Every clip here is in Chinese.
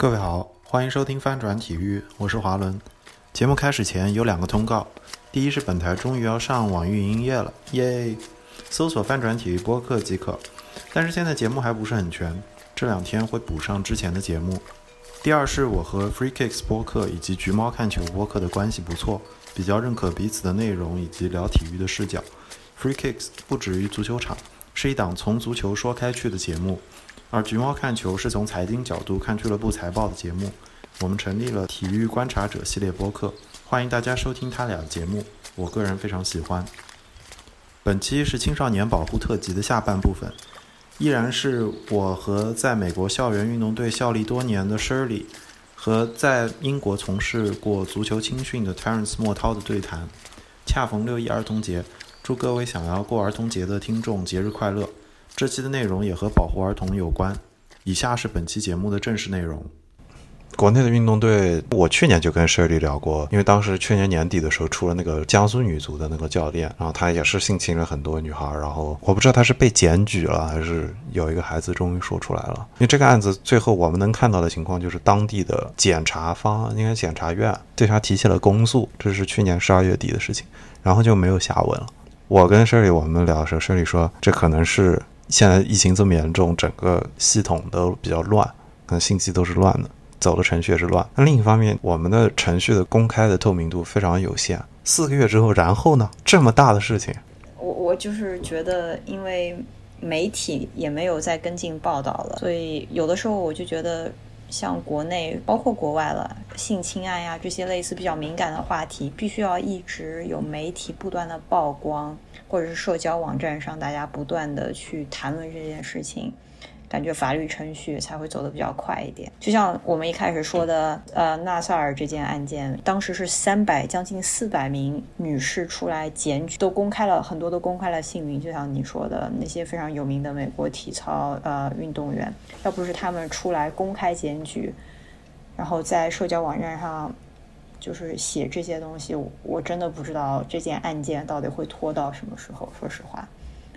各位好，欢迎收听翻转体育，我是华伦。节目开始前有两个通告，第一是本台终于要上网易云音乐了，耶！搜索“翻转体育播客”即可。但是现在节目还不是很全，这两天会补上之前的节目。第二是我和 Free Kicks 播客以及橘猫看球播客的关系不错，比较认可彼此的内容以及聊体育的视角。Free Kicks 不止于足球场，是一档从足球说开去的节目。而橘猫看球是从财经角度看俱乐部财报的节目。我们成立了体育观察者系列播客，欢迎大家收听他俩的节目。我个人非常喜欢。本期是青少年保护特辑的下半部分，依然是我和在美国校园运动队效力多年的 Shirley 和在英国从事过足球青训的 Terence 莫涛的对谈。恰逢六一儿童节，祝各位想要过儿童节的听众节日快乐。这期的内容也和保护儿童有关。以下是本期节目的正式内容。国内的运动队，我去年就跟 Shirley 聊过，因为当时去年年底的时候出了那个江苏女足的那个教练，然后他也是性侵了很多女孩，然后我不知道他是被检举了，还是有一个孩子终于说出来了。因为这个案子最后我们能看到的情况就是当地的检察方，应该检察院对他提起了公诉，这是去年十二月底的事情，然后就没有下文了。我跟 Shirley 我们聊的时候，Shirley 说这可能是。现在疫情这么严重，整个系统都比较乱，可能信息都是乱的，走的程序也是乱。那另一方面，我们的程序的公开的透明度非常有限。四个月之后，然后呢？这么大的事情，我我就是觉得，因为媒体也没有再跟进报道了，所以有的时候我就觉得，像国内包括国外了，性侵案呀这些类似比较敏感的话题，必须要一直有媒体不断的曝光。或者是社交网站上，大家不断的去谈论这件事情，感觉法律程序才会走得比较快一点。就像我们一开始说的，呃，纳萨尔这件案件，当时是三百将近四百名女士出来检举，都公开了很多都公开了姓名。就像你说的那些非常有名的美国体操呃运动员，要不是他们出来公开检举，然后在社交网站上。就是写这些东西，我真的不知道这件案件到底会拖到什么时候。说实话，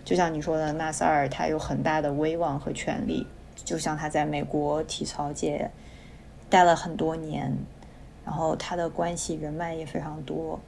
就像你说的，纳萨尔他有很大的威望和权力，就像他在美国体操界待了很多年，然后他的关系人脉也非常多。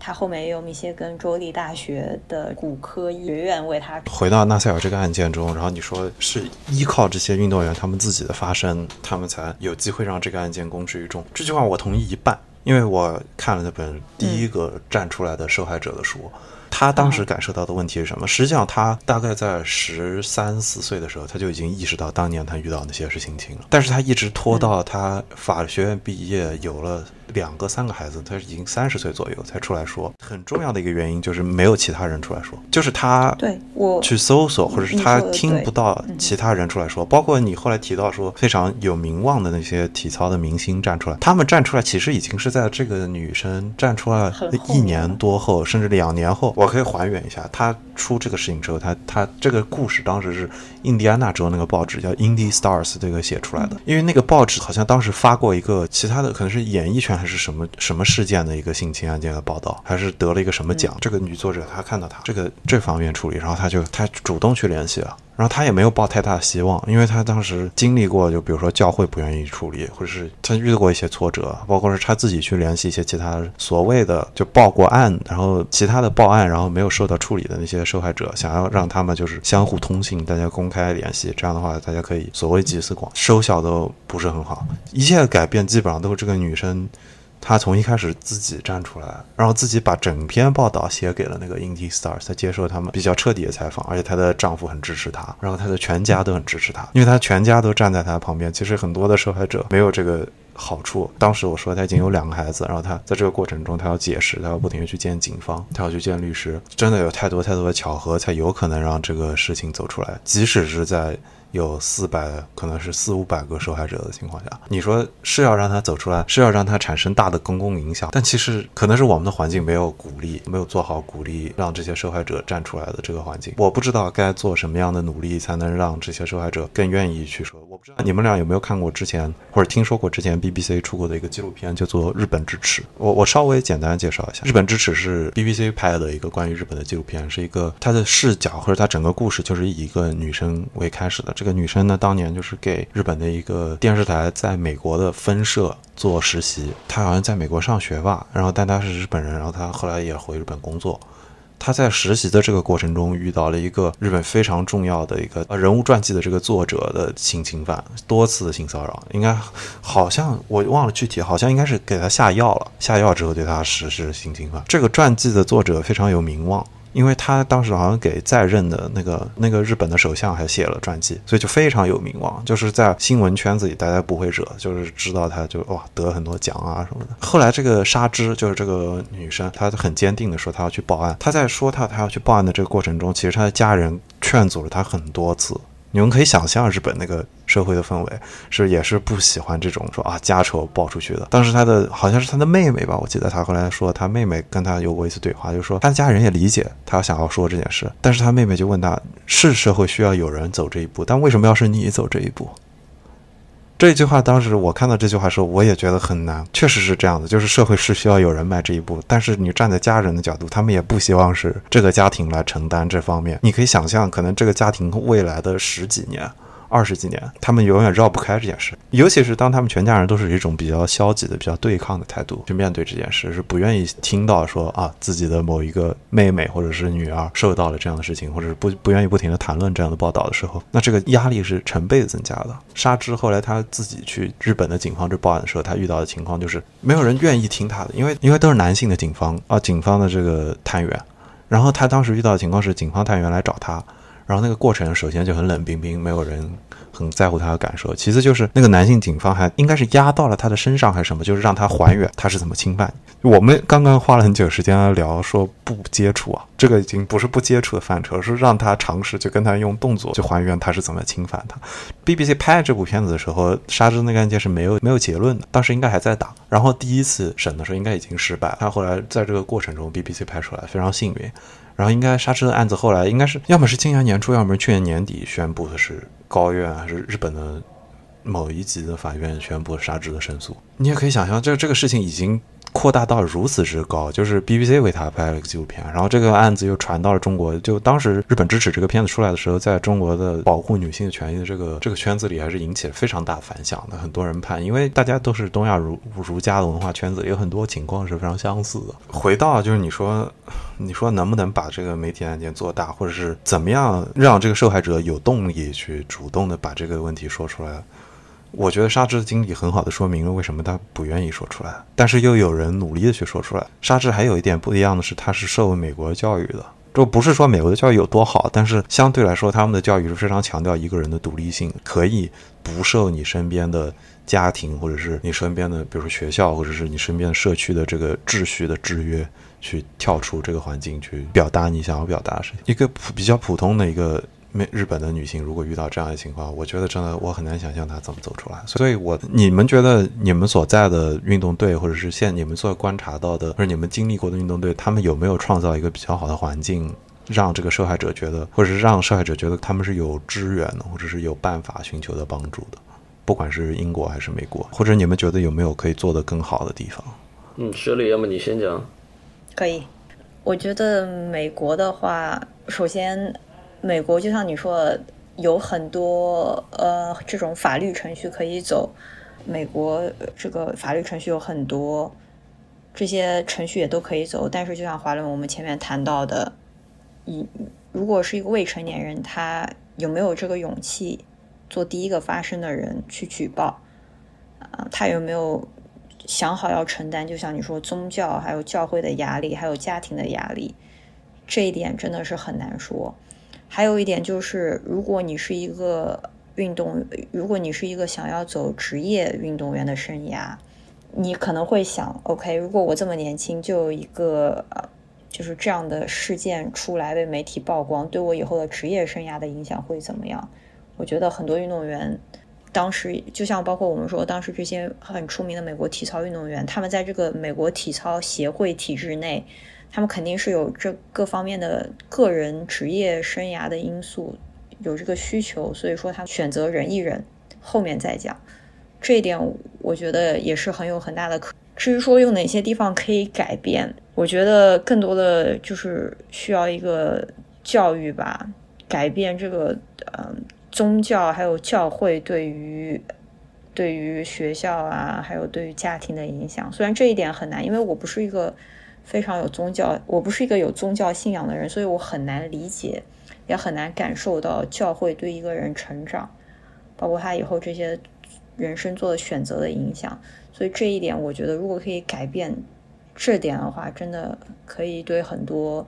他后面也有密歇根州立大学的骨科学院为他。回到纳赛尔这个案件中，然后你说是依靠这些运动员他们自己的发声，他们才有机会让这个案件公之于众。这句话我同意一半。因为我看了那本第一个站出来的受害者的书，他当时感受到的问题是什么？实际上，他大概在十三四岁的时候，他就已经意识到当年他遇到那些事情情了，但是他一直拖到他法学院毕业，有了。两个三个孩子，他已经三十岁左右才出来说。很重要的一个原因就是没有其他人出来说，就是他对我去搜索，或者是他听不到其他人出来说。包括你后来提到说非常有名望的那些体操的明星站出来，他们站出来其实已经是在这个女生站出来一年多后，甚至两年后。我可以还原一下，她出这个事情之后，她她这个故事当时是印第安纳州那个报纸叫《Indie Stars》这个写出来的，因为那个报纸好像当时发过一个其他的，可能是演艺圈。还是什么什么事件的一个性侵案件的报道，还是得了一个什么奖？这个女作者她看到他这个这方面处理，然后她就她主动去联系了，然后他也没有抱太大的希望，因为他当时经历过，就比如说教会不愿意处理，或者是他遇到过一些挫折，包括是他自己去联系一些其他所谓的就报过案，然后其他的报案然后没有受到处理的那些受害者，想要让他们就是相互通信，大家公开联系，这样的话大家可以所谓集思广，收效都不是很好，一切的改变基本上都是这个女生。她从一开始自己站出来，然后自己把整篇报道写给了那个《Indy Stars》，她接受他们比较彻底的采访，而且她的丈夫很支持她，然后她的全家都很支持她，因为她全家都站在她旁边。其实很多的受害者没有这个好处。当时我说她已经有两个孩子，然后她在这个过程中，她要解释，她要不停的去见警方，她要去见律师，真的有太多太多的巧合，才有可能让这个事情走出来，即使是在。有四百，可能是四五百个受害者的情况下，你说是要让他走出来，是要让他产生大的公共影响，但其实可能是我们的环境没有鼓励，没有做好鼓励让这些受害者站出来的这个环境。我不知道该做什么样的努力才能让这些受害者更愿意去说。我不知道你们俩有没有看过之前或者听说过之前 BBC 出过的一个纪录片，叫做《日本之耻》。我我稍微简单介绍一下，《日本之耻》是 BBC 拍的一个关于日本的纪录片，是一个它的视角或者它整个故事就是以一个女生为开始的。这个女生呢，当年就是给日本的一个电视台在美国的分社做实习。她好像在美国上学吧，然后但她是日本人，然后她后来也回日本工作。她在实习的这个过程中遇到了一个日本非常重要的一个人物传记的这个作者的性侵犯，多次的性骚扰，应该好像我忘了具体，好像应该是给她下药了，下药之后对她实施性侵犯。这个传记的作者非常有名望。因为他当时好像给在任的那个那个日本的首相还写了传记，所以就非常有名望，就是在新闻圈子里大家不会惹，就是知道他就哇得很多奖啊什么的。后来这个沙织就是这个女生，她很坚定的说她要去报案。她在说她她要去报案的这个过程中，其实她的家人劝阻了她很多次。你们可以想象日本那个社会的氛围是也是不喜欢这种说啊家丑报出去的。当时他的好像是他的妹妹吧，我记得他后来说他妹妹跟他有过一次对话，就说他家人也理解他想要说这件事，但是他妹妹就问他是社会需要有人走这一步，但为什么要是你走这一步？这句话当时我看到这句话时候，我也觉得很难。确实是这样的，就是社会是需要有人迈这一步，但是你站在家人的角度，他们也不希望是这个家庭来承担这方面。你可以想象，可能这个家庭未来的十几年。二十几年，他们永远绕不开这件事。尤其是当他们全家人都是一种比较消极的、比较对抗的态度去面对这件事，是不愿意听到说啊自己的某一个妹妹或者是女儿受到了这样的事情，或者是不不愿意不停的谈论这样的报道的时候，那这个压力是成倍增加的。沙织后来他自己去日本的警方这报案的时候，他遇到的情况就是没有人愿意听他的，因为因为都是男性的警方啊，警方的这个探员。然后他当时遇到的情况是，警方探员来找他。然后那个过程首先就很冷冰冰，没有人很在乎他的感受。其次就是那个男性警方还应该是压到了他的身上还是什么，就是让他还原他是怎么侵犯。我们刚刚花了很久时间来聊说不接触啊，这个已经不是不接触的范畴，是让他尝试就跟他用动作去还原他是怎么侵犯他。BBC 拍这部片子的时候，沙之那个案件是没有没有结论的，当时应该还在打。然后第一次审的时候应该已经失败，他后来在这个过程中 BBC 拍出来非常幸运。然后应该沙织的案子后来应该是要么是今年年初，要么是去年年底宣布的是高院还是日本的某一级的法院宣布沙之的胜诉。你也可以想象，这这个事情已经。扩大到如此之高，就是 BBC 为他拍了个纪录片，然后这个案子又传到了中国。就当时日本支持这个片子出来的时候，在中国的保护女性权益的这个这个圈子里，还是引起了非常大反响的。很多人判，因为大家都是东亚儒儒家的文化圈子，有很多情况是非常相似的。回到就是你说，你说能不能把这个媒体案件做大，或者是怎么样让这个受害者有动力去主动的把这个问题说出来？我觉得沙织的经历很好的说明了为什么他不愿意说出来，但是又有人努力的去说出来。沙织还有一点不一样的是，他是受美国教育的，就不是说美国的教育有多好，但是相对来说，他们的教育是非常强调一个人的独立性，可以不受你身边的家庭或者是你身边的，比如说学校或者是你身边的社区的这个秩序的制约，去跳出这个环境去表达你想要表达的事情。一个普比较普通的一个。美日本的女性如果遇到这样的情况，我觉得真的我很难想象她怎么走出来。所以，我你们觉得你们所在的运动队，或者是现你们所观察到的，或者你们经历过的运动队，他们有没有创造一个比较好的环境，让这个受害者觉得，或者是让受害者觉得他们是有支援的，或者是有办法寻求的帮助的？不管是英国还是美国，或者你们觉得有没有可以做得更好的地方？嗯，雪莉，要么你先讲。可以，我觉得美国的话，首先。美国就像你说，有很多呃这种法律程序可以走。美国这个法律程序有很多，这些程序也都可以走。但是就像华伦我们前面谈到的，一如果是一个未成年人，他有没有这个勇气做第一个发声的人去举报？啊，他有没有想好要承担？就像你说，宗教还有教会的压力，还有家庭的压力，这一点真的是很难说。还有一点就是，如果你是一个运动，如果你是一个想要走职业运动员的生涯，你可能会想，OK，如果我这么年轻就有一个呃，就是这样的事件出来被媒体曝光，对我以后的职业生涯的影响会怎么样？我觉得很多运动员当时，就像包括我们说，当时这些很出名的美国体操运动员，他们在这个美国体操协会体制内。他们肯定是有这各方面的个人职业生涯的因素，有这个需求，所以说他选择忍一忍，后面再讲。这一点我觉得也是很有很大的可。至于说有哪些地方可以改变，我觉得更多的就是需要一个教育吧，改变这个嗯宗教还有教会对于对于学校啊，还有对于家庭的影响。虽然这一点很难，因为我不是一个非常有宗教，我不是一个有宗教信仰的人，所以我很难理解，也很难感受到教会对一个人成长，包括他以后这些人生做的选择的影响。所以这一点，我觉得如果可以改变这点的话，真的可以对很多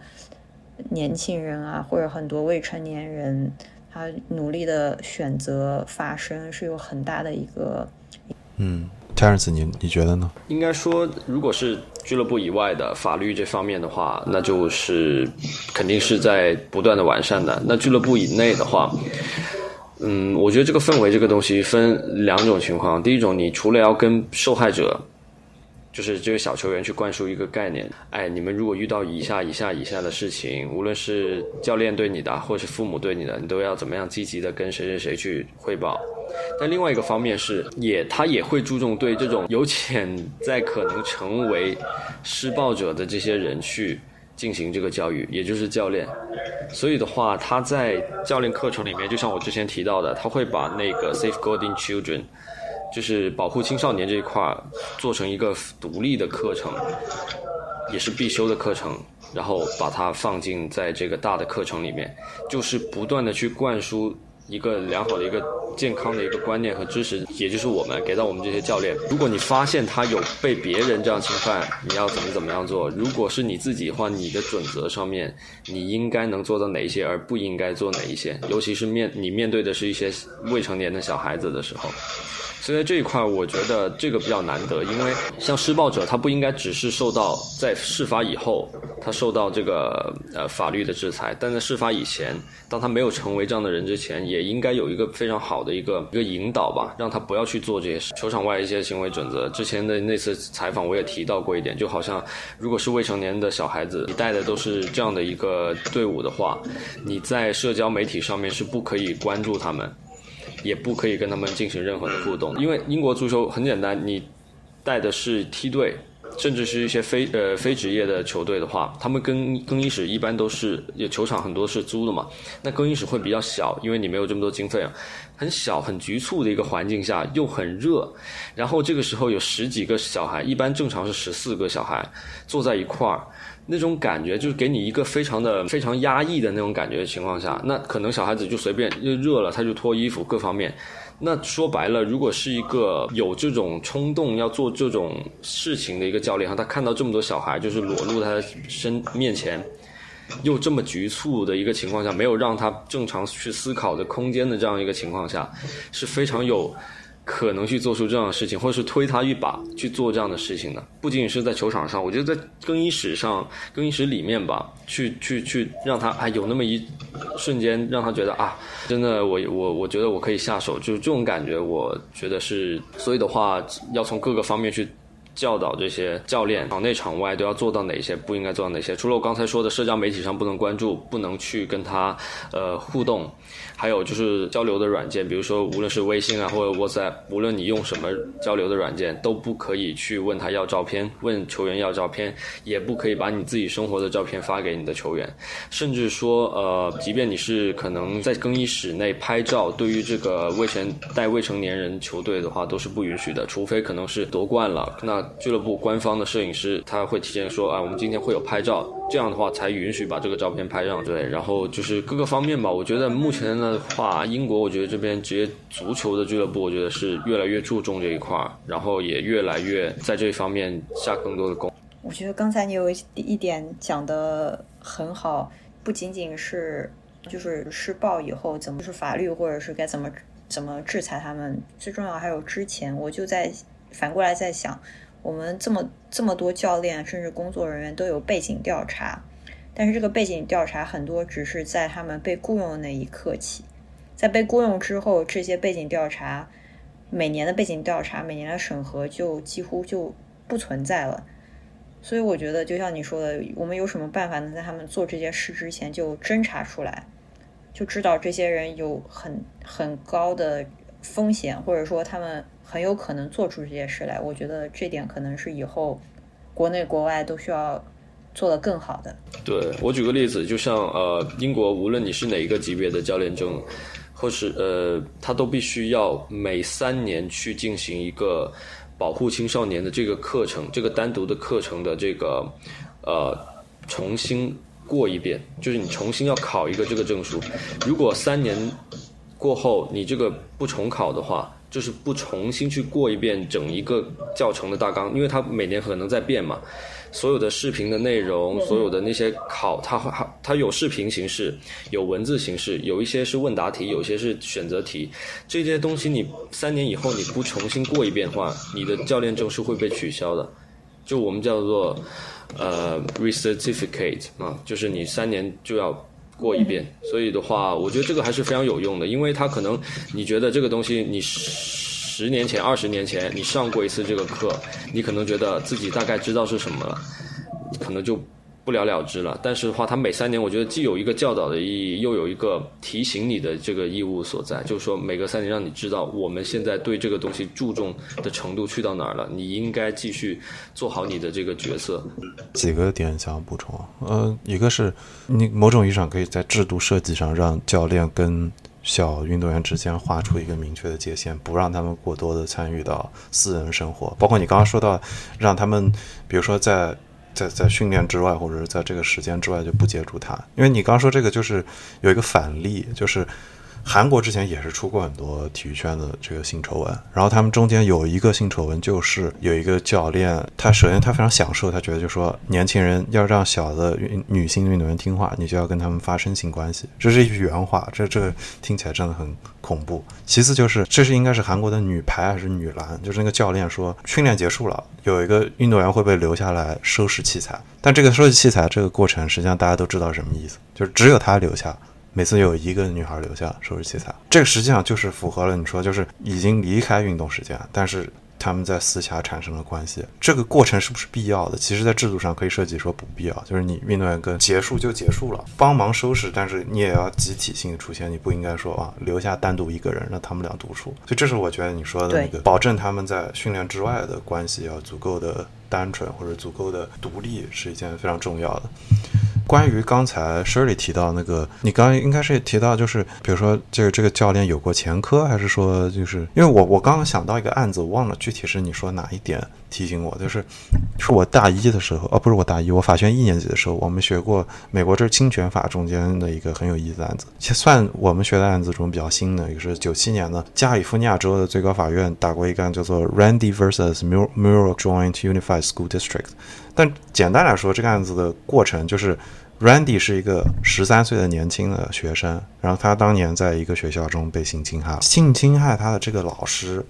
年轻人啊，或者很多未成年人。他努力的选择发声是有很大的一个，嗯，Terence，你你觉得呢？应该说，如果是俱乐部以外的法律这方面的话，那就是肯定是在不断的完善的。那俱乐部以内的话，嗯，我觉得这个氛围这个东西分两种情况。第一种，你除了要跟受害者。就是这个小球员去灌输一个概念，哎，你们如果遇到以下、以下、以下的事情，无论是教练对你的，或是父母对你的，你都要怎么样积极的跟谁谁谁去汇报。但另外一个方面是，也他也会注重对这种有潜在可能成为施暴者的这些人去进行这个教育，也就是教练。所以的话，他在教练课程里面，就像我之前提到的，他会把那个 safeguarding children。就是保护青少年这一块儿做成一个独立的课程，也是必修的课程，然后把它放进在这个大的课程里面，就是不断的去灌输一个良好的一个健康的一个观念和知识，也就是我们给到我们这些教练。如果你发现他有被别人这样侵犯，你要怎么怎么样做？如果是你自己的话，你的准则上面你应该能做到哪一些，而不应该做哪一些？尤其是面你面对的是一些未成年的小孩子的时候。所以在这一块，我觉得这个比较难得，因为像施暴者，他不应该只是受到在事发以后，他受到这个呃法律的制裁，但在事发以前，当他没有成为这样的人之前，也应该有一个非常好的一个一个引导吧，让他不要去做这些事。球场外一些行为准则，之前的那次采访我也提到过一点，就好像如果是未成年的小孩子，你带的都是这样的一个队伍的话，你在社交媒体上面是不可以关注他们。也不可以跟他们进行任何的互动，因为英国足球很简单，你带的是梯队，甚至是一些非呃非职业的球队的话，他们更更衣室一般都是球场很多是租的嘛，那更衣室会比较小，因为你没有这么多经费啊，很小很局促的一个环境下又很热，然后这个时候有十几个小孩，一般正常是十四个小孩坐在一块儿。那种感觉就是给你一个非常的非常压抑的那种感觉的情况下，那可能小孩子就随便又热了他就脱衣服各方面。那说白了，如果是一个有这种冲动要做这种事情的一个教练哈，他看到这么多小孩就是裸露他的身面前，又这么局促的一个情况下，没有让他正常去思考的空间的这样一个情况下，是非常有。可能去做出这样的事情，或者是推他一把去做这样的事情的，不仅仅是在球场上，我觉得在更衣室上、更衣室里面吧，去去去让他哎有那么一瞬间，让他觉得啊，真的我我我觉得我可以下手，就是这种感觉，我觉得是，所以的话要从各个方面去。教导这些教练，场内场外都要做到哪些，不应该做到哪些。除了我刚才说的社交媒体上不能关注，不能去跟他呃互动，还有就是交流的软件，比如说无论是微信啊或者 WhatsApp，无论你用什么交流的软件，都不可以去问他要照片，问球员要照片，也不可以把你自己生活的照片发给你的球员，甚至说呃，即便你是可能在更衣室内拍照，对于这个未成带未成年人球队的话都是不允许的，除非可能是夺冠了那。俱乐部官方的摄影师他会提前说啊，我们今天会有拍照，这样的话才允许把这个照片拍上。对，然后就是各个方面吧。我觉得目前的话，英国我觉得这边职业足球的俱乐部，我觉得是越来越注重这一块儿，然后也越来越在这方面下更多的功。我觉得刚才你有一点讲的很好，不仅仅是就是施暴以后怎么是法律，或者是该怎么怎么制裁他们，最重要还有之前，我就在反过来在想。我们这么这么多教练，甚至工作人员都有背景调查，但是这个背景调查很多只是在他们被雇佣的那一刻起，在被雇佣之后，这些背景调查每年的背景调查、每年的审核就几乎就不存在了。所以我觉得，就像你说的，我们有什么办法能在他们做这件事之前就侦查出来，就知道这些人有很很高的风险，或者说他们。很有可能做出这些事来，我觉得这点可能是以后国内国外都需要做得更好的。对我举个例子，就像呃，英国无论你是哪一个级别的教练证。或是呃，他都必须要每三年去进行一个保护青少年的这个课程，这个单独的课程的这个呃重新过一遍，就是你重新要考一个这个证书。如果三年过后你这个不重考的话，就是不重新去过一遍整一个教程的大纲，因为它每年可能在变嘛。所有的视频的内容，所有的那些考，它它它有视频形式，有文字形式，有一些是问答题，有些是选择题。这些东西你三年以后你不重新过一遍的话，你的教练证是会被取消的。就我们叫做呃 recertificate 啊，就是你三年就要过一遍。所以的话，我觉得这个还是非常有用的，因为它可能你觉得这个东西你。十年前、二十年前，你上过一次这个课，你可能觉得自己大概知道是什么了，可能就不了了之了。但是的话，它每三年，我觉得既有一个教导的意义，又有一个提醒你的这个义务所在，就是说每隔三年让你知道我们现在对这个东西注重的程度去到哪儿了，你应该继续做好你的这个角色。几个点想要补充啊，呃，一个是你某种意义上可以在制度设计上让教练跟。小运动员之间划出一个明确的界限，不让他们过多的参与到私人生活。包括你刚刚说到，让他们，比如说在在在训练之外，或者是在这个时间之外就不接触它。因为你刚刚说这个就是有一个反例，就是。韩国之前也是出过很多体育圈的这个性丑闻，然后他们中间有一个性丑闻，就是有一个教练，他首先他非常享受，他觉得就说年轻人要让小的女性运动员听话，你就要跟他们发生性关系，这是一句原话，这这个听起来真的很恐怖。其次就是这是应该是韩国的女排还是女篮，就是那个教练说训练结束了，有一个运动员会被留下来收拾器材，但这个收拾器材这个过程实际上大家都知道什么意思，就是只有他留下。每次有一个女孩留下收拾器材，这个实际上就是符合了你说，就是已经离开运动时间，但是他们在私下产生了关系。这个过程是不是必要的？其实，在制度上可以设计说不必要，就是你运动员跟结束就结束了，帮忙收拾，但是你也要集体性的出现，你不应该说啊留下单独一个人让他们俩独处。所以，这是我觉得你说的那个保证他们在训练之外的关系要足够的单纯或者足够的独立，是一件非常重要的。关于刚才 Shirley 提到那个，你刚应该是提到，就是比如说这个这个教练有过前科，还是说就是因为我我刚刚想到一个案子，我忘了具体是你说哪一点提醒我，就是是我大一的时候，哦不是我大一，我法学一年级的时候，我们学过美国这侵权法中间的一个很有意思的案子，算我们学的案子中比较新的，也是九七年的加利福尼亚州的最高法院打过一个案叫做 Randy vs Mural Joint Unified School District，但简单来说，这个案子的过程就是。Randy 是一个十三岁的年轻的学生，然后他当年在一个学校中被性侵害，性侵害他的这个老师，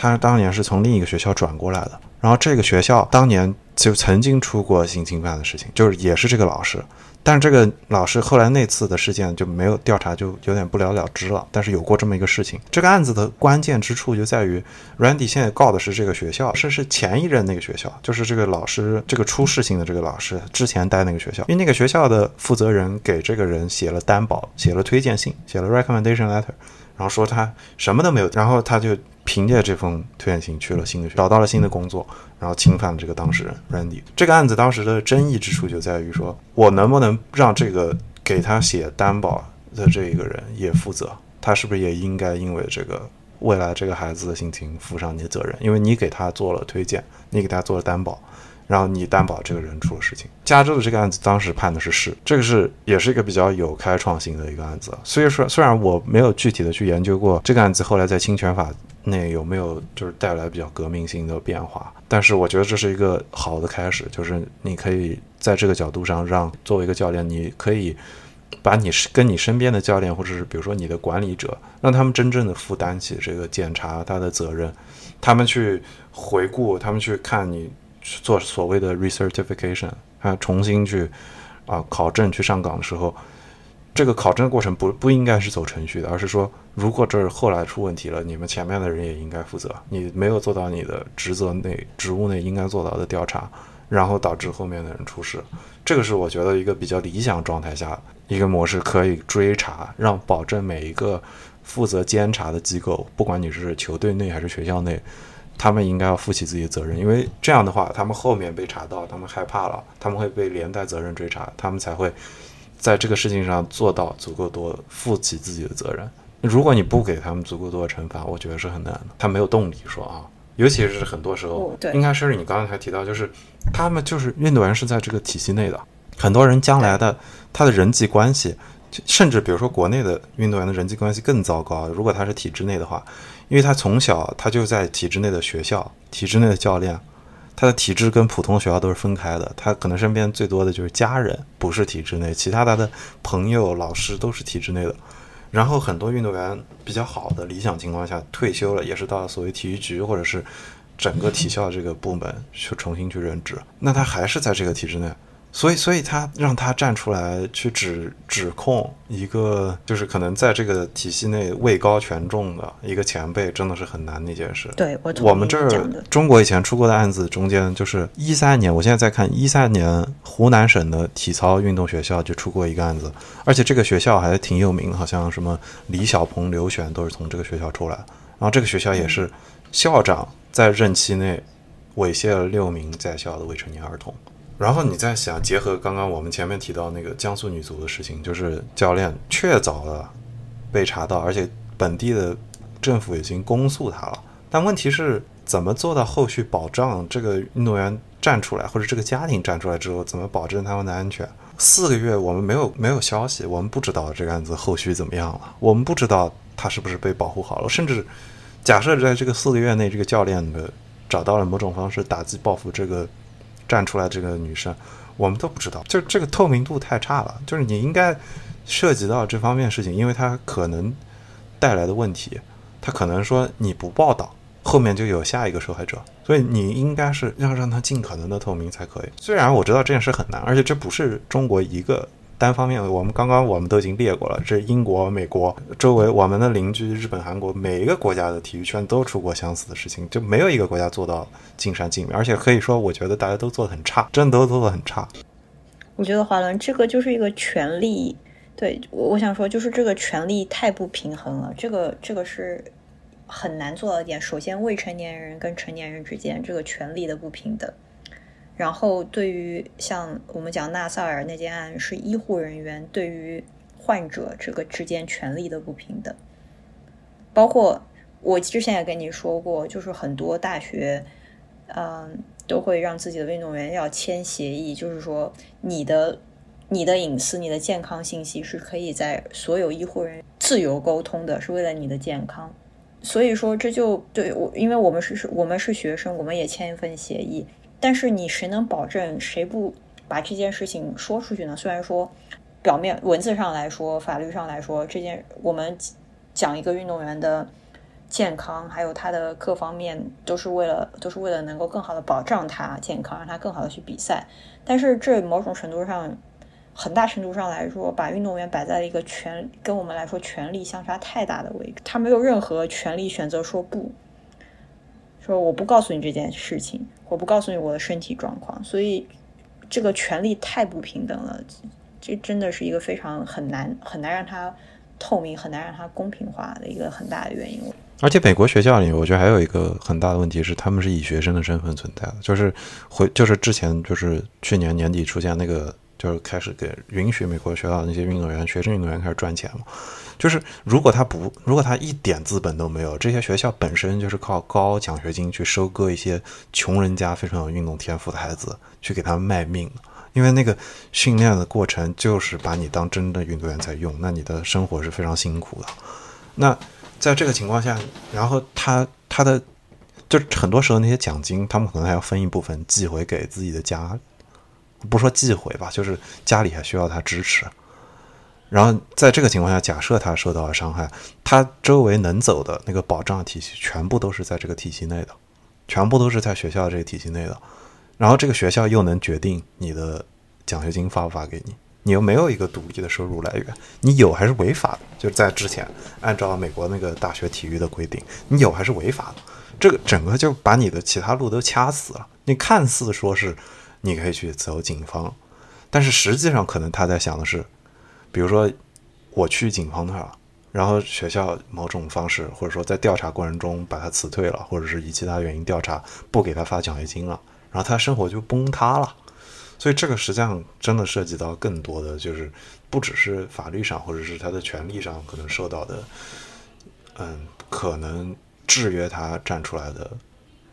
他当年是从另一个学校转过来的，然后这个学校当年就曾经出过性侵犯的事情，就是也是这个老师。但是这个老师后来那次的事件就没有调查，就有点不了了之了。但是有过这么一个事情，这个案子的关键之处就在于，Randy 现在告的是这个学校，是是前一任那个学校，就是这个老师这个出事情的这个老师之前待那个学校，因为那个学校的负责人给这个人写了担保，写了推荐信，写了 recommendation letter，然后说他什么都没有，然后他就。凭借这封推荐信去了新的学找到了新的工作，然后侵犯了这个当事人 Randy。这个案子当时的争议之处就在于说，我能不能让这个给他写担保的这一个人也负责？他是不是也应该因为这个未来这个孩子的心情负上你的责任？因为你给他做了推荐，你给他做了担保。然后你担保这个人出了事情。加州的这个案子当时判的是是，这个是也是一个比较有开创性的一个案子。所以说，虽然我没有具体的去研究过这个案子后来在侵权法内有没有就是带来比较革命性的变化，但是我觉得这是一个好的开始，就是你可以在这个角度上让作为一个教练，你可以把你是跟你身边的教练或者是比如说你的管理者，让他们真正的负担起这个检查他的责任，他们去回顾，他们去看你。去做所谓的 recertification，还重新去啊考证去上岗的时候，这个考证的过程不不应该是走程序的，而是说，如果这后来出问题了，你们前面的人也应该负责。你没有做到你的职责内、职务内应该做到的调查，然后导致后面的人出事，这个是我觉得一个比较理想状态下一个模式，可以追查，让保证每一个负责监察的机构，不管你是球队内还是学校内。他们应该要负起自己的责任，因为这样的话，他们后面被查到，他们害怕了，他们会被连带责任追查，他们才会在这个事情上做到足够多，负起自己的责任。如果你不给他们足够多的惩罚，我觉得是很难的。他没有动力说啊，尤其是很多时候，对应该是你刚才提到，就是他们就是运动员是在这个体系内的，很多人将来的他的人际关系，甚至比如说国内的运动员的人际关系更糟糕。如果他是体制内的话，因为他从小他就在体制内的学校，体制内的教练。他的体制跟普通学校都是分开的，他可能身边最多的就是家人，不是体制内，其他他的朋友、老师都是体制内的。然后很多运动员比较好的理想情况下退休了，也是到所谓体育局或者是整个体校这个部门去重新去任职，那他还是在这个体制内。所以，所以他让他站出来去指指控一个，就是可能在这个体系内位高权重的一个前辈，真的是很难的一件事。对，我我们这儿中国以前出过的案子中间，就是一三年，我现在在看一三年湖南省的体操运动学校就出过一个案子，而且这个学校还挺有名，好像什么李小鹏、刘璇都是从这个学校出来。然后这个学校也是校长在任期内猥亵了六名在校的未成年儿童。然后你再想，结合刚刚我们前面提到那个江苏女足的事情，就是教练确凿的被查到，而且本地的政府已经公诉他了。但问题是，怎么做到后续保障这个运动员站出来，或者这个家庭站出来之后，怎么保证他们的安全？四个月我们没有没有消息，我们不知道这个案子后续怎么样了，我们不知道他是不是被保护好了，甚至假设在这个四个月内，这个教练的找到了某种方式打击报复这个。站出来这个女生，我们都不知道，就这个透明度太差了。就是你应该涉及到这方面事情，因为它可能带来的问题，它可能说你不报道，后面就有下一个受害者，所以你应该是要让它尽可能的透明才可以。虽然我知道这件事很难，而且这不是中国一个。单方面，我们刚刚我们都已经列过了，这英国、美国周围我们的邻居日本、韩国，每一个国家的体育圈都出过相似的事情，就没有一个国家做到尽善尽美，而且可以说，我觉得大家都做的很差，真的都做的很差。我觉得华伦这个就是一个权力，对我我想说就是这个权力太不平衡了，这个这个是很难做到一点。首先，未成年人跟成年人之间这个权力的不平等。然后，对于像我们讲纳萨尔那件案，是医护人员对于患者这个之间权利的不平等。包括我之前也跟你说过，就是很多大学，嗯，都会让自己的运动员要签协议，就是说你的你的隐私、你的健康信息是可以在所有医护人员自由沟通的，是为了你的健康。所以说，这就对我，因为我们是是，我们是学生，我们也签一份协议。但是你谁能保证谁不把这件事情说出去呢？虽然说表面文字上来说，法律上来说，这件我们讲一个运动员的健康，还有他的各方面，都是为了都是为了能够更好的保障他健康，让他更好的去比赛。但是这某种程度上，很大程度上来说，把运动员摆在了一个权跟我们来说权力相差太大的位置，他没有任何权利选择说不。说我不告诉你这件事情，我不告诉你我的身体状况，所以这个权利太不平等了，这真的是一个非常很难很难让它透明，很难让它公平化的一个很大的原因。而且美国学校里，我觉得还有一个很大的问题是，他们是以学生的身份存在的，就是回就是之前就是去年年底出现那个，就是开始给允许美国学校那些运动员、学生运动员开始赚钱了。就是如果他不，如果他一点资本都没有，这些学校本身就是靠高奖学金去收割一些穷人家非常有运动天赋的孩子，去给他们卖命。因为那个训练的过程就是把你当真的运动员在用，那你的生活是非常辛苦的。那在这个情况下，然后他他的就很多时候那些奖金，他们可能还要分一部分寄回给自己的家，不说寄回吧，就是家里还需要他支持。然后在这个情况下，假设他受到了伤害，他周围能走的那个保障体系全部都是在这个体系内的，全部都是在学校这个体系内的。然后这个学校又能决定你的奖学金发不发给你，你又没有一个独立的收入来源，你有还是违法的？就是在之前按照美国那个大学体育的规定，你有还是违法的？这个整个就把你的其他路都掐死了。你看似说是你可以去走警方，但是实际上可能他在想的是。比如说，我去警方那儿，然后学校某种方式，或者说在调查过程中把他辞退了，或者是以其他原因调查不给他发奖学金了，然后他生活就崩塌了。所以这个实际上真的涉及到更多的，就是不只是法律上，或者是他的权利上可能受到的嗯，可能制约他站出来的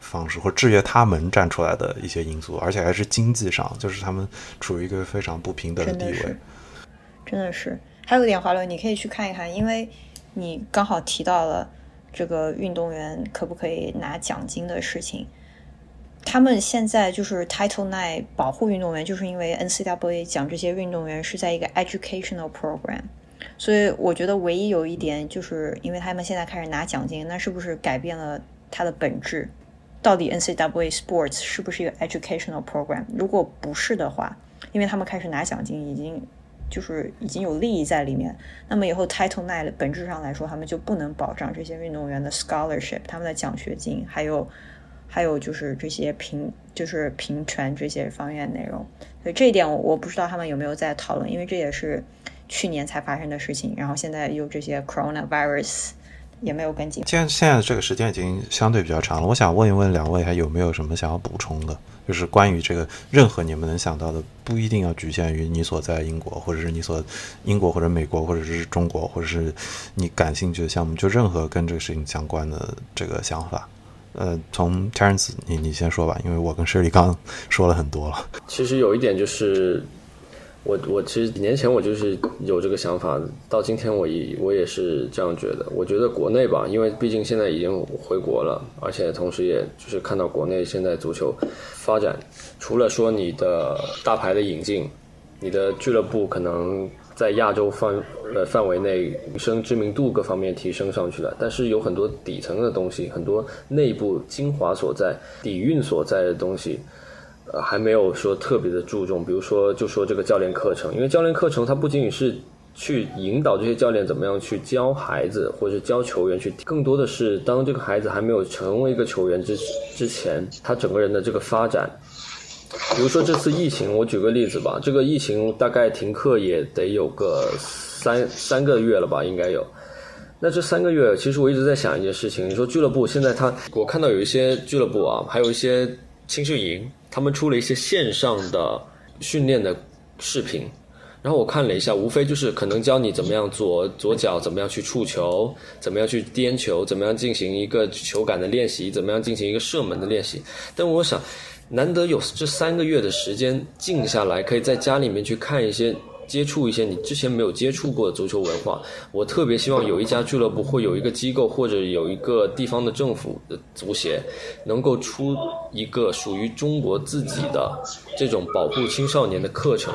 方式，或制约他们站出来的一些因素，而且还是经济上，就是他们处于一个非常不平等的地位。真的是，还有一点，华伦，你可以去看一看，因为你刚好提到了这个运动员可不可以拿奖金的事情。他们现在就是 Title Nine 保护运动员，就是因为 NCAA 讲这些运动员是在一个 educational program，所以我觉得唯一有一点就是因为他们现在开始拿奖金，那是不是改变了它的本质？到底 NCAA Sports 是不是一个 educational program？如果不是的话，因为他们开始拿奖金，已经就是已经有利益在里面，那么以后 Title Nine 本质上来说，他们就不能保障这些运动员的 scholarship，他们的奖学金，还有。还有就是这些平就是平权这些方面内容，所以这一点我我不知道他们有没有在讨论，因为这也是去年才发生的事情，然后现在又这些 coronavirus 也没有跟进。现现在这个时间已经相对比较长了，我想问一问两位还有没有什么想要补充的，就是关于这个任何你们能想到的，不一定要局限于你所在英国，或者是你所英国或者美国或者是中国，或者是你感兴趣的项目，就任何跟这个事情相关的这个想法。呃，从 Terence，你你先说吧，因为我跟 Shirley 刚说了很多了。其实有一点就是，我我其实几年前我就是有这个想法，到今天我也我也是这样觉得。我觉得国内吧，因为毕竟现在已经回国了，而且同时也就是看到国内现在足球发展，除了说你的大牌的引进，你的俱乐部可能。在亚洲范呃范围内，女生知名度各方面提升上去了，但是有很多底层的东西，很多内部精华所在、底蕴所在的东西，呃，还没有说特别的注重。比如说，就说这个教练课程，因为教练课程它不仅仅是去引导这些教练怎么样去教孩子，或者教球员去，更多的是当这个孩子还没有成为一个球员之之前，他整个人的这个发展。比如说这次疫情，我举个例子吧。这个疫情大概停课也得有个三三个月了吧，应该有。那这三个月，其实我一直在想一件事情。你说俱乐部现在他，我看到有一些俱乐部啊，还有一些青训营，他们出了一些线上的训练的视频。然后我看了一下，无非就是可能教你怎么样左左脚怎么样去触球，怎么样去颠球，怎么样进行一个球感的练习，怎么样进行一个射门的练习。但我想。难得有这三个月的时间静下来，可以在家里面去看一些、接触一些你之前没有接触过的足球文化。我特别希望有一家俱乐部，或有一个机构，或者有一个地方的政府的足协，能够出一个属于中国自己的这种保护青少年的课程，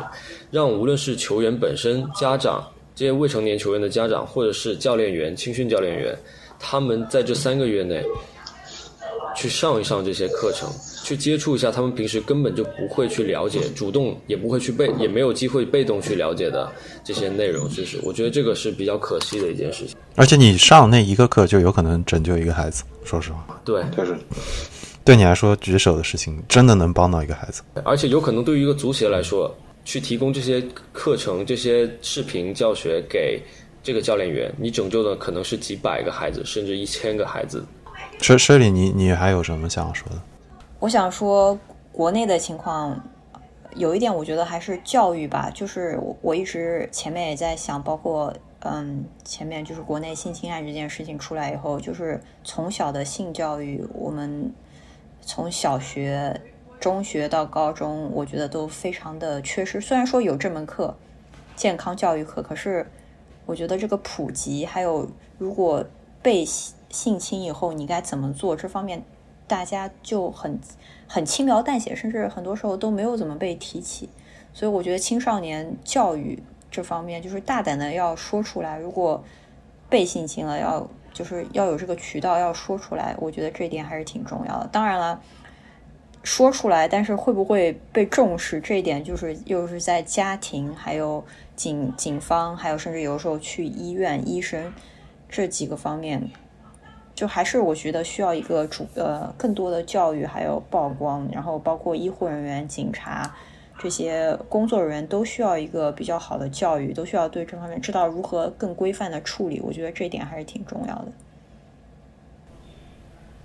让无论是球员本身、家长、这些未成年球员的家长，或者是教练员、青训教练员，他们在这三个月内。去上一上这些课程，去接触一下他们平时根本就不会去了解，主动也不会去被，也没有机会被动去了解的这些内容知识。我觉得这个是比较可惜的一件事情。而且你上那一个课就有可能拯救一个孩子，说实话。对，就是对你来说举手的事情，真的能帮到一个孩子。而且有可能对于一个足协来说，去提供这些课程、这些视频教学给这个教练员，你拯救的可能是几百个孩子，甚至一千个孩子。水水里，你你还有什么想说的？我想说，国内的情况有一点，我觉得还是教育吧。就是我一直前面也在想，包括嗯，前面就是国内性侵案这件事情出来以后，就是从小的性教育，我们从小学、中学到高中，我觉得都非常的缺失。虽然说有这门课，健康教育课，可是我觉得这个普及，还有如果被。性侵以后你该怎么做？这方面大家就很很轻描淡写，甚至很多时候都没有怎么被提起。所以我觉得青少年教育这方面就是大胆的要说出来。如果被性侵了，要就是要有这个渠道要说出来。我觉得这一点还是挺重要的。当然了，说出来，但是会不会被重视，这一点就是又是在家庭、还有警警方，还有甚至有时候去医院医生这几个方面。就还是我觉得需要一个主呃更多的教育，还有曝光，然后包括医护人员、警察这些工作人员都需要一个比较好的教育，都需要对这方面知道如何更规范的处理。我觉得这一点还是挺重要的。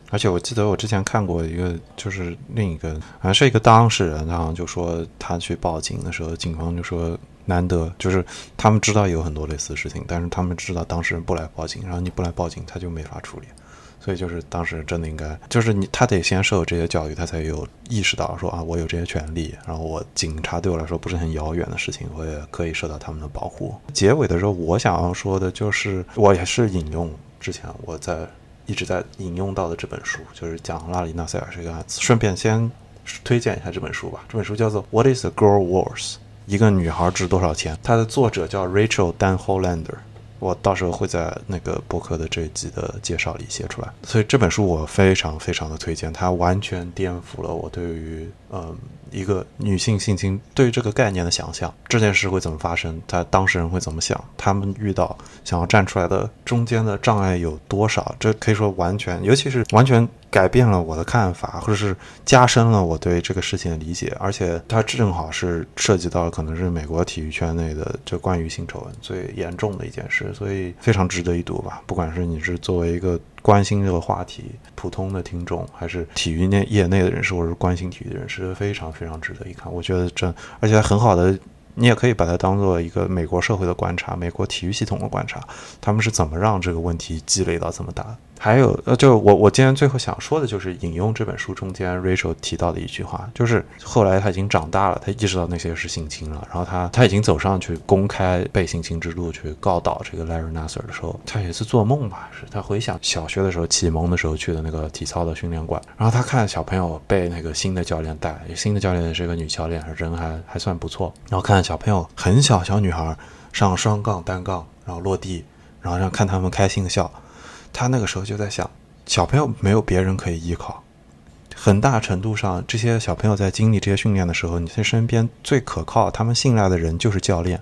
而且我记得我之前看过一个，就是另一个好像是一个当事人，他好像就说他去报警的时候，警方就说难得，就是他们知道有很多类似的事情，但是他们知道当事人不来报警，然后你不来报警，他就没法处理。所以就是当时真的应该，就是你他得先受这些教育，他才有意识到说啊，我有这些权利，然后我警察对我来说不是很遥远的事情，我也可以受到他们的保护。结尾的时候，我想要说的就是，我也是引用之前我在一直在引用到的这本书，就是讲拉里纳塞尔这个案子。顺便先推荐一下这本书吧，这本书叫做《What Is a Girl Worth》，一个女孩值多少钱？它的作者叫 Rachel Dan Hollander。我到时候会在那个博客的这一集的介绍里写出来，所以这本书我非常非常的推荐，它完全颠覆了我对于嗯一个女性性侵对于这个概念的想象，这件事会怎么发生，他当事人会怎么想，他们遇到想要站出来的中间的障碍有多少，这可以说完全，尤其是完全。改变了我的看法，或者是加深了我对这个事情的理解，而且它正好是涉及到可能是美国体育圈内的这关于性丑闻最严重的一件事，所以非常值得一读吧。不管是你是作为一个关心这个话题普通的听众，还是体育内业内的人士，或者是关心体育的人士，非常非常值得一看。我觉得这而且很好的。你也可以把它当做一个美国社会的观察，美国体育系统的观察，他们是怎么让这个问题积累到这么大？还有，呃，就我我今天最后想说的就是引用这本书中间 Rachel 提到的一句话，就是后来他已经长大了，他意识到那些是性侵了，然后他他已经走上去公开被性侵之路，去告倒这个 Larry Nasser 的时候，他有一次做梦吧，是他回想小学的时候启蒙的时候去的那个体操的训练馆，然后他看小朋友被那个新的教练带，新的教练是一个女教练，人还还算不错，然后看小朋友很小小女孩上双杠单杠，然后落地，然后让看他们开心的笑。他那个时候就在想，小朋友没有别人可以依靠，很大程度上，这些小朋友在经历这些训练的时候，你在身边最可靠、他们信赖的人就是教练，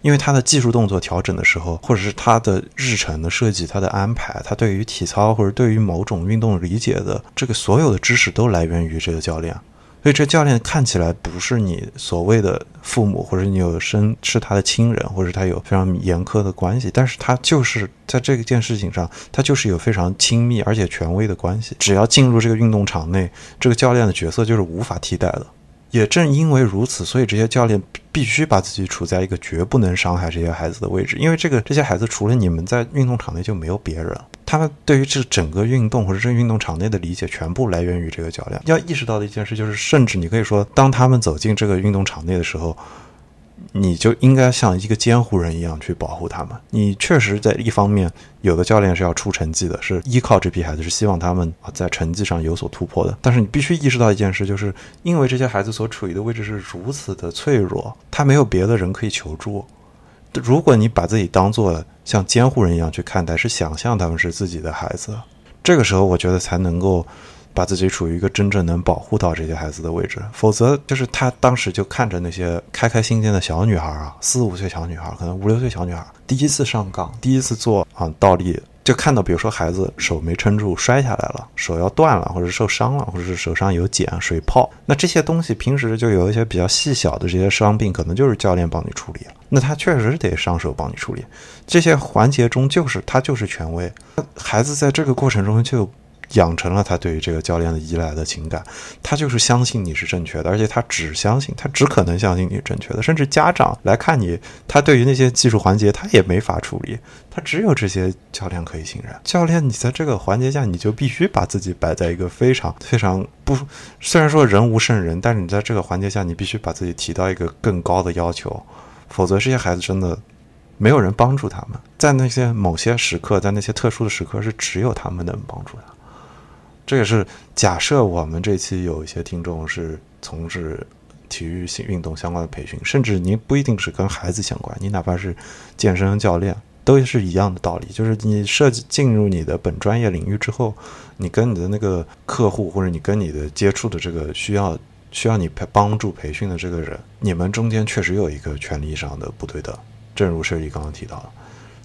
因为他的技术动作调整的时候，或者是他的日程的设计、他的安排，他对于体操或者对于某种运动理解的这个所有的知识都来源于这个教练。所以这教练看起来不是你所谓的父母，或者你有生是他的亲人，或者他有非常严苛的关系，但是他就是在这件事情上，他就是有非常亲密而且权威的关系。只要进入这个运动场内，这个教练的角色就是无法替代的。也正因为如此，所以这些教练必须把自己处在一个绝不能伤害这些孩子的位置，因为这个这些孩子除了你们在运动场内就没有别人。他们对于这整个运动或者这运动场内的理解，全部来源于这个教练。要意识到的一件事就是，甚至你可以说，当他们走进这个运动场内的时候，你就应该像一个监护人一样去保护他们。你确实在一方面，有的教练是要出成绩的，是依靠这批孩子，是希望他们在成绩上有所突破的。但是你必须意识到一件事，就是因为这些孩子所处于的位置是如此的脆弱，他没有别的人可以求助。如果你把自己当做像监护人一样去看待，是想象他们是自己的孩子，这个时候我觉得才能够把自己处于一个真正能保护到这些孩子的位置。否则，就是他当时就看着那些开开心心的小女孩啊，四五岁小女孩，可能五六岁小女孩，第一次上岗，第一次做啊倒立。就看到，比如说孩子手没撑住摔下来了，手要断了，或者受伤了，或者是手上有茧、水泡，那这些东西平时就有一些比较细小的这些伤病，可能就是教练帮你处理了。那他确实得上手帮你处理，这些环节中就是他就是权威，孩子在这个过程中就。养成了他对于这个教练的依赖的情感，他就是相信你是正确的，而且他只相信，他只可能相信你正确的。甚至家长来看你，他对于那些技术环节他也没法处理，他只有这些教练可以信任。教练，你在这个环节下，你就必须把自己摆在一个非常非常不，虽然说人无圣人，但是你在这个环节下，你必须把自己提到一个更高的要求，否则这些孩子真的没有人帮助他们。在那些某些时刻，在那些特殊的时刻，是只有他们能帮助他。这也是假设我们这期有一些听众是从事体育性运动相关的培训，甚至您不一定是跟孩子相关，你哪怕是健身教练，都是一样的道理。就是你设计进入你的本专业领域之后，你跟你的那个客户或者你跟你的接触的这个需要需要你培帮助培训的这个人，你们中间确实有一个权利上的不对等。正如设计刚刚提到的，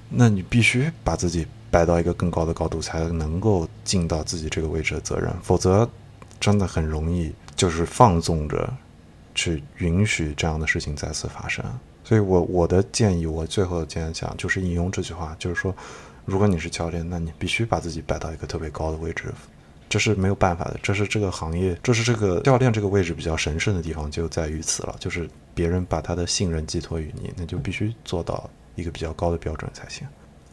那你必须把自己。摆到一个更高的高度，才能够尽到自己这个位置的责任，否则真的很容易就是放纵着去允许这样的事情再次发生。所以，我我的建议，我最后的建议讲就是引用这句话，就是说，如果你是教练，那你必须把自己摆到一个特别高的位置，这是没有办法的，这是这个行业，这是这个教练这个位置比较神圣的地方就在于此了，就是别人把他的信任寄托于你，那就必须做到一个比较高的标准才行。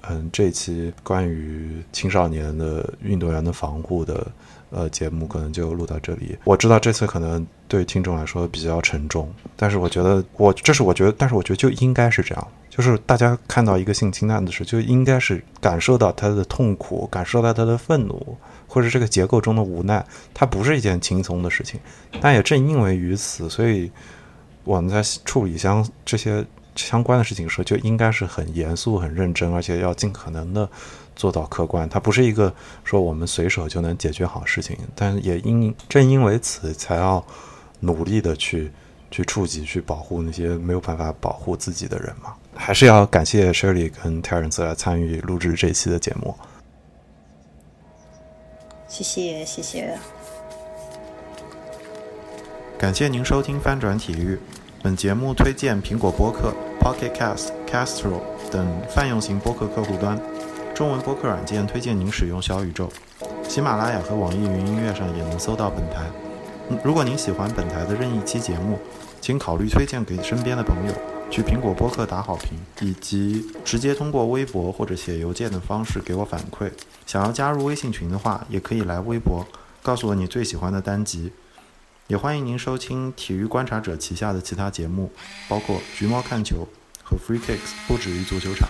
嗯，这期关于青少年的运动员的防护的呃节目可能就录到这里。我知道这次可能对听众来说比较沉重，但是我觉得我这是我觉得，但是我觉得就应该是这样，就是大家看到一个性侵案的时候，就应该是感受到他的痛苦，感受到他的愤怒，或者这个结构中的无奈。它不是一件轻松的事情，但也正因为于此，所以我们在处理相这些。相关的事情时候就应该是很严肃、很认真，而且要尽可能的做到客观。它不是一个说我们随手就能解决好事情，但也因正因为此，才要努力的去去触及、去保护那些没有办法保护自己的人嘛。还是要感谢 Shirley 跟 Terence 来参与录制这期的节目。谢谢，谢谢。感谢您收听翻转体育。本节目推荐苹果播客、Pocket Cast、Castro 等泛用型播客客户端，中文播客软件推荐您使用小宇宙。喜马拉雅和网易云音乐上也能搜到本台。如果您喜欢本台的任意期节目，请考虑推荐给身边的朋友，去苹果播客打好评，以及直接通过微博或者写邮件的方式给我反馈。想要加入微信群的话，也可以来微博告诉我你最喜欢的单集。也欢迎您收听体育观察者旗下的其他节目，包括《橘猫看球》和《Free Kicks》，不止于足球场。